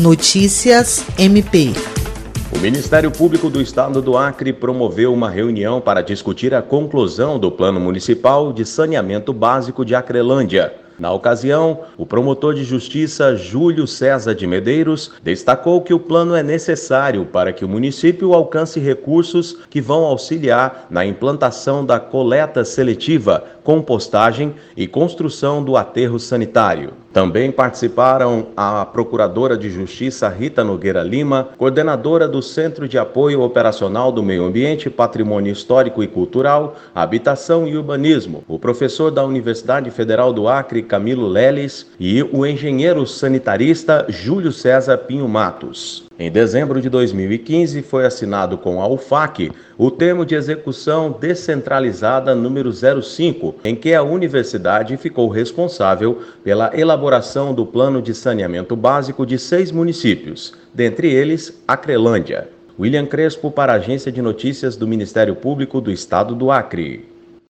Notícias MP. O Ministério Público do Estado do Acre promoveu uma reunião para discutir a conclusão do Plano Municipal de Saneamento Básico de Acrelândia. Na ocasião, o promotor de justiça Júlio César de Medeiros destacou que o plano é necessário para que o município alcance recursos que vão auxiliar na implantação da coleta seletiva, compostagem e construção do aterro sanitário. Também participaram a Procuradora de Justiça Rita Nogueira Lima, coordenadora do Centro de Apoio Operacional do Meio Ambiente, Patrimônio Histórico e Cultural, Habitação e Urbanismo, o professor da Universidade Federal do Acre, Camilo Leles, e o engenheiro sanitarista Júlio César Pinho Matos. Em dezembro de 2015, foi assinado com a UFAC o termo de execução descentralizada número 05, em que a universidade ficou responsável pela elaboração do plano de saneamento básico de seis municípios, dentre eles Acrelândia. William Crespo para a Agência de Notícias do Ministério Público do Estado do Acre.